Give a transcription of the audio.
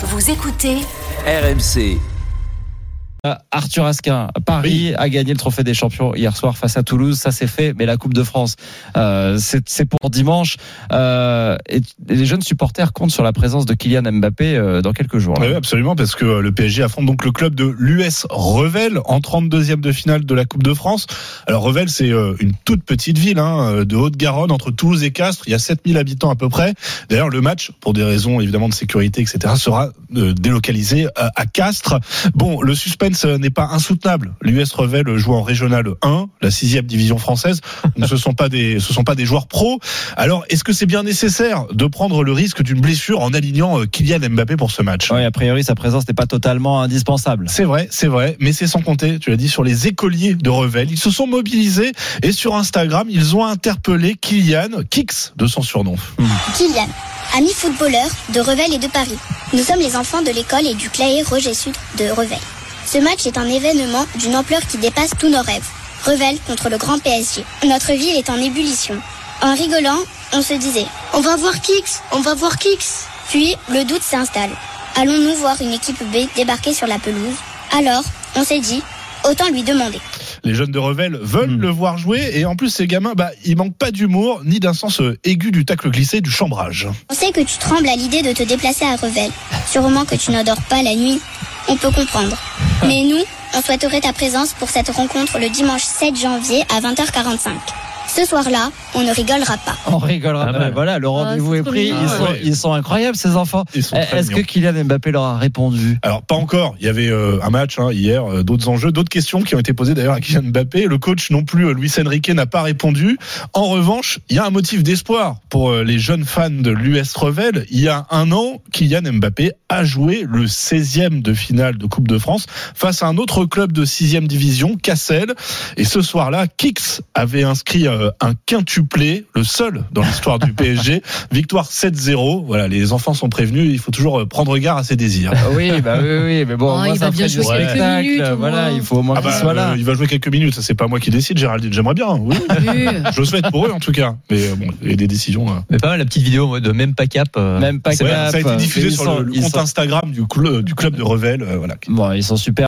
Vous écoutez RMC. Euh, Arthur Asquin, Paris a gagné le trophée des champions hier soir face à Toulouse, ça c'est fait, mais la Coupe de France, euh, c'est pour dimanche. Euh, et les jeunes supporters comptent sur la présence de Kylian Mbappé euh, dans quelques jours. là. Oui, absolument, parce que le PSG affronte donc le club de l'US Revel en 32e de finale de la Coupe de France. Alors Revel, c'est une toute petite ville hein, de Haute-Garonne, entre Toulouse et Castres. Il y a 7000 habitants à peu près. D'ailleurs, le match, pour des raisons évidemment de sécurité, etc., sera délocalisé à, Castres. Bon, le suspense n'est pas insoutenable. L'US Revel joue en Régional 1, la sixième division française. Donc, ce sont pas des, ce sont pas des joueurs pros. Alors, est-ce que c'est bien nécessaire de prendre le risque d'une blessure en alignant euh, Kylian Mbappé pour ce match? Ouais, a priori, sa présence n'est pas totalement indispensable. c'est vrai, c'est vrai, mais c'est sans compter, tu l'as dit, sur les écoliers de Revel. Ils se sont mobilisés et sur Instagram, ils ont interpellé Kylian, Kix de son surnom. Kylian, ami footballeur de Revel et de Paris. Nous sommes les enfants de l'école et du Claé Roger Sud de Revel. Ce match est un événement d'une ampleur qui dépasse tous nos rêves. Revel contre le grand PSG. Notre ville est en ébullition. En rigolant, on se disait On va voir Kix, on va voir Kix. Puis le doute s'installe. Allons-nous voir une équipe B débarquer sur la pelouse? Alors, on s'est dit Autant lui demander. Les jeunes de Revel veulent Hmm. le voir jouer et en plus ces gamins, bah, ils manquent pas d'humour ni d'un sens euh, aigu du tacle glissé du chambrage. On sait que tu trembles à l'idée de te déplacer à Revel. Sûrement que tu n'adores pas la nuit. On peut comprendre. Mais nous, on souhaiterait ta présence pour cette rencontre le dimanche 7 janvier à 20h45. Ce soir-là, on ne rigolera pas. On rigolera. Ah, pas. voilà, le rendez-vous c'est est pris. mignon. Ils sont, Ouais. ils sont incroyables ces enfants. Est-ce que. Kylian Mbappé leur a répondu? Alors pas encore. Il y avait euh, un match hein, hier, euh, d'autres enjeux, d'autres questions qui ont été posées d'ailleurs à Kylian Mbappé. Le coach non plus, euh, Luis Enrique, n'a pas répondu. En revanche, il y a un motif d'espoir pour euh, les jeunes fans de l'US Revel. Il y a un an, Kylian Mbappé a joué le 16e de finale de Coupe de France face à un autre club de 6e division, Cassel. Et ce soir-là, Kix avait inscrit euh, un quintuplé, le seul dans l'histoire du PSG. Victoire 7-0. Voilà, les enfants sont prévenus. Il faut toujours euh, prendre garard à ses désirs. Oui, bah oui, oui, mais bon, Oh, moi, il ça va bien ferait du jouer quelques spectacle. minutes, Voilà, il faut au moins Ah qu'il bah, soit là. euh, il va jouer quelques minutes, ça c'est pas moi qui décide, Géraldine. J'aimerais bien, oui. Oui. Je le souhaite pour eux en tout cas. Mais euh, bon, il y a des décisions. euh. Mais pas mal la petite vidéo mode même pas cap. euh, Même pas Ouais, ça a été diffusé sur sont- le, le compte sont- Instagram du, cl- du club de Revel. euh, voilà. Bon, ils sont super.